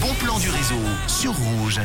bons plans du réseau sur Rouge.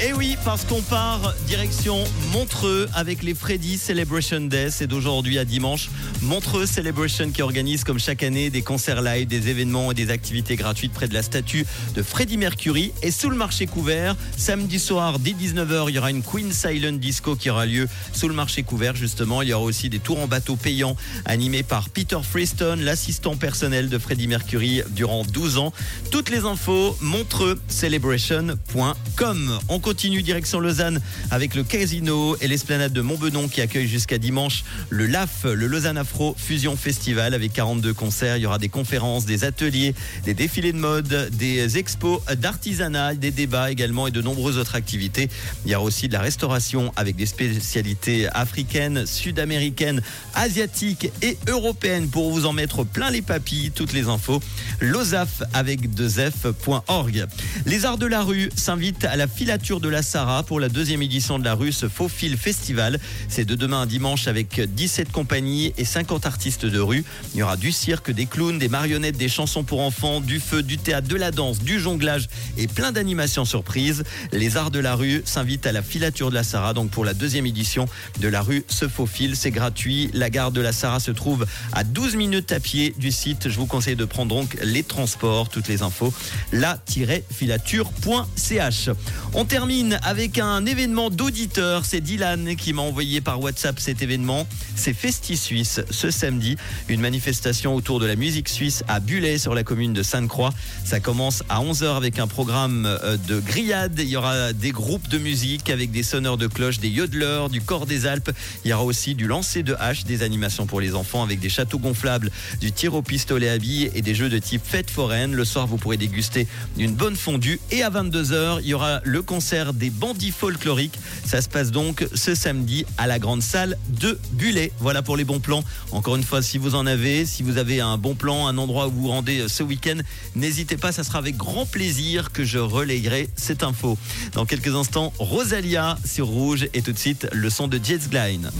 Et oui, parce qu'on part direction Montreux avec les Freddy Celebration Day. C'est d'aujourd'hui à dimanche. Montreux Celebration qui organise comme chaque année des concerts live, des événements et des activités gratuites près de la statue de Freddie Mercury. Et sous le marché couvert, samedi soir dès 19h, il y aura une Queen Silent Disco qui aura lieu sous le marché couvert justement. Il y aura aussi des tours en bateau payants animés par Peter Freestone, l'assistant personnel de Freddie Mercury durant 12 ans. Toutes les infos, montreuxcelebration.com. On continue direction Lausanne avec le casino et l'esplanade de Montbenon qui accueille jusqu'à dimanche le LAF, le Lausanne Afro Fusion Festival avec 42 concerts. Il y aura des conférences, des ateliers, des défilés de mode, des expos d'artisanat, des débats également et de nombreuses autres activités. Il y aura aussi de la restauration avec des spécialités africaines, sud-américaines, asiatiques et européennes pour vous en mettre plein les papilles. Toutes les infos, losaf avec 2f.org. Les arts de la rue s'invitent à la filature de la Sarah pour la deuxième édition de la Russe Faux Fil Festival. C'est de demain à dimanche avec 17 compagnies et 50 artistes de rue. Il y aura du cirque, des clowns, des marionnettes, des chansons pour enfants, du feu, du théâtre, de la danse, du jonglage et plein d'animations surprises. Les arts de la rue s'invitent à la filature de la Sarah, donc pour la deuxième édition de la rue Se Fil. C'est gratuit. La gare de la Sarah se trouve à 12 minutes à pied du site. Je vous conseille de prendre donc les transports, toutes les infos, la-filature.ch. On termine avec un événement d'auditeurs. C'est Dylan qui m'a envoyé par WhatsApp cet événement. C'est Festi Suisse ce samedi. Une manifestation autour de la musique suisse à Bullet sur la commune de Sainte-Croix. Ça commence à 11h avec un programme euh, de grillade. Il y aura des groupes de musique avec des sonneurs de cloches, des yodeleurs, du corps des Alpes. Il y aura aussi du lancer de hache, des animations pour les enfants avec des châteaux gonflables, du tir au pistolet à billes et des jeux de type fête foraine. Le soir, vous pourrez déguster une bonne fondue. Et à 22h, il y aura le concert des bandits folkloriques. Ça se passe donc ce samedi à la grande salle de Bullet. Voilà pour les bons plans. Encore une fois, si vous en avez, si vous avez un bon plan, un endroit où vous rendez euh, ce week-end, n'hésitez pas, ça sera avec grand plaisir que je relayerai cette info. Dans quelques instants, Rosalia sur Rouge et tout de suite le son de Jets Glein.